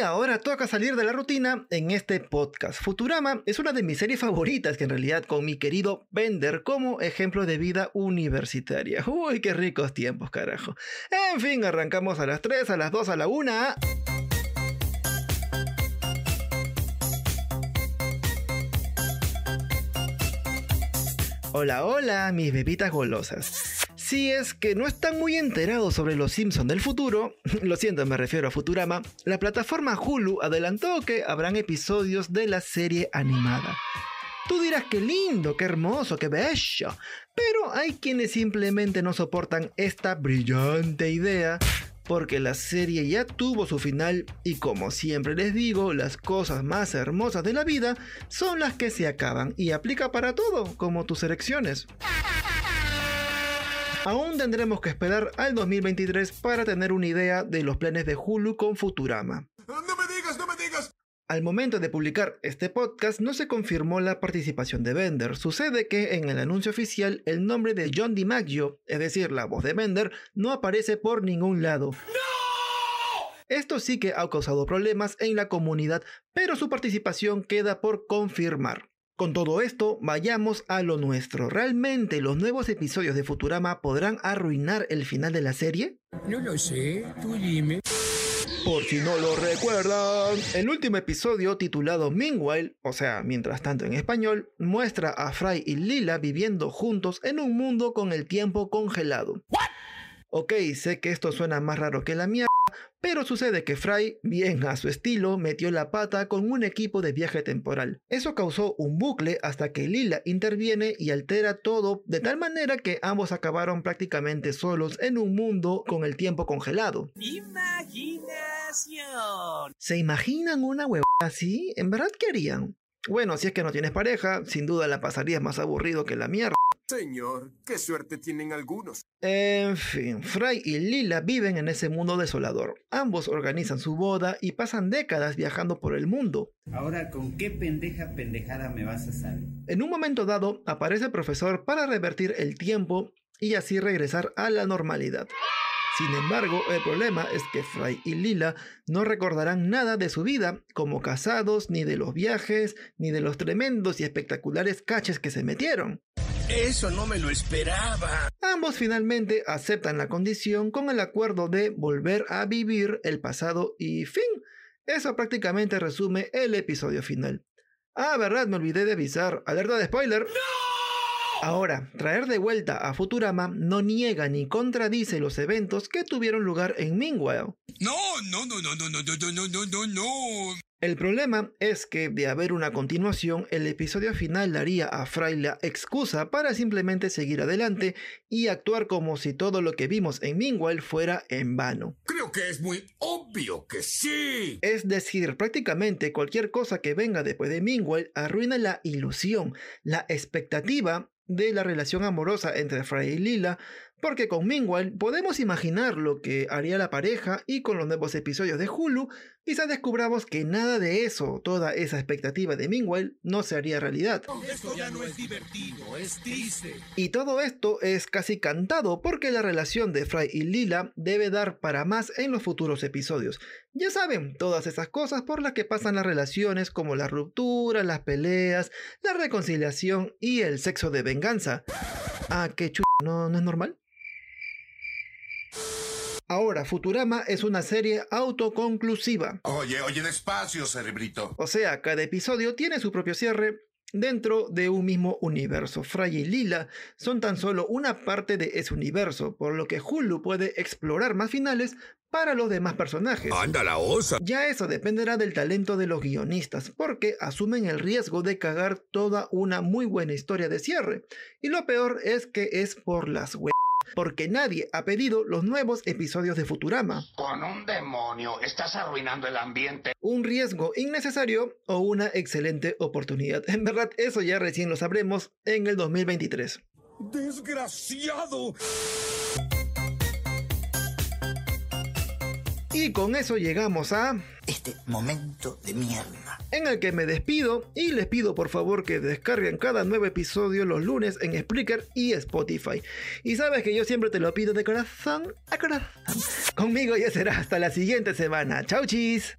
Y ahora toca salir de la rutina en este podcast. Futurama es una de mis series favoritas que en realidad con mi querido Bender como ejemplo de vida universitaria. Uy, qué ricos tiempos, carajo. En fin, arrancamos a las 3, a las 2, a la 1. Hola, hola, mis bebitas golosas. Si es que no están muy enterados sobre los Simpsons del futuro, lo siento, me refiero a Futurama, la plataforma Hulu adelantó que habrán episodios de la serie animada. Tú dirás qué lindo, qué hermoso, qué bello, pero hay quienes simplemente no soportan esta brillante idea porque la serie ya tuvo su final y como siempre les digo, las cosas más hermosas de la vida son las que se acaban y aplica para todo, como tus elecciones. Aún tendremos que esperar al 2023 para tener una idea de los planes de Hulu con Futurama. No me digas, no me digas. Al momento de publicar este podcast no se confirmó la participación de Bender. Sucede que en el anuncio oficial el nombre de John DiMaggio, es decir, la voz de Bender, no aparece por ningún lado. Esto sí que ha causado problemas en la comunidad, pero su participación queda por confirmar. Con todo esto, vayamos a lo nuestro. ¿Realmente los nuevos episodios de Futurama podrán arruinar el final de la serie? No lo sé, tú dime. Por si no lo recuerdan, el último episodio titulado Meanwhile, o sea, mientras tanto en español, muestra a Fry y Lila viviendo juntos en un mundo con el tiempo congelado. Ok, sé que esto suena más raro que la mierda, pero sucede que Fry, bien a su estilo, metió la pata con un equipo de viaje temporal. Eso causó un bucle hasta que Lila interviene y altera todo de tal manera que ambos acabaron prácticamente solos en un mundo con el tiempo congelado. Imaginación. ¿Se imaginan una huevada así? ¿En verdad qué harían? Bueno, si es que no tienes pareja, sin duda la pasarías más aburrido que la mierda. Señor, qué suerte tienen algunos. En fin, Fry y Lila viven en ese mundo desolador. Ambos organizan su boda y pasan décadas viajando por el mundo. Ahora, ¿con qué pendeja pendejada me vas a salir? En un momento dado, aparece el profesor para revertir el tiempo y así regresar a la normalidad. Sin embargo, el problema es que Fry y Lila no recordarán nada de su vida, como casados, ni de los viajes, ni de los tremendos y espectaculares caches que se metieron. Eso no me lo esperaba. Ambos finalmente aceptan la condición con el acuerdo de volver a vivir el pasado y fin. Eso prácticamente resume el episodio final. Ah, verdad, me olvidé de avisar. Alerta de spoiler. Ahora, traer de vuelta a Futurama no niega ni contradice los eventos que tuvieron lugar en Meanwhile. No, no, no, no, no, no, no, no, no, no, no. El problema es que de haber una continuación, el episodio final daría a Fry la excusa para simplemente seguir adelante y actuar como si todo lo que vimos en Meanwhile fuera en vano. Creo que es muy obvio que sí. Es decir, prácticamente cualquier cosa que venga después de Meanwhile arruina la ilusión, la expectativa de la relación amorosa entre Fry y Lila, porque con Meanwhile podemos imaginar lo que haría la pareja y con los nuevos episodios de Hulu, quizás descubramos que nada de eso, toda esa expectativa de Meanwhile, no se haría realidad. Esto ya no es divertido, es triste. Y todo esto es casi cantado porque la relación de Fry y Lila debe dar para más en los futuros episodios. Ya saben, todas esas cosas por las que pasan las relaciones como la ruptura, las peleas, la reconciliación y el sexo de venganza. Ah, qué ch... ¿No, ¿No es normal? Ahora, Futurama es una serie autoconclusiva. Oye, oye, despacio, cerebrito. O sea, cada episodio tiene su propio cierre dentro de un mismo universo. Fry y Lila son tan solo una parte de ese universo, por lo que Hulu puede explorar más finales para los demás personajes. Anda la osa. Ya eso dependerá del talento de los guionistas, porque asumen el riesgo de cagar toda una muy buena historia de cierre. Y lo peor es que es por las we porque nadie ha pedido los nuevos episodios de Futurama. Con un demonio estás arruinando el ambiente. Un riesgo innecesario o una excelente oportunidad. En verdad, eso ya recién lo sabremos en el 2023. Desgraciado. Y con eso llegamos a... Este momento de mierda. En el que me despido y les pido por favor que descarguen cada nuevo episodio los lunes en Spreaker y Spotify. Y sabes que yo siempre te lo pido de corazón a corazón. Conmigo ya será hasta la siguiente semana. Chau chis.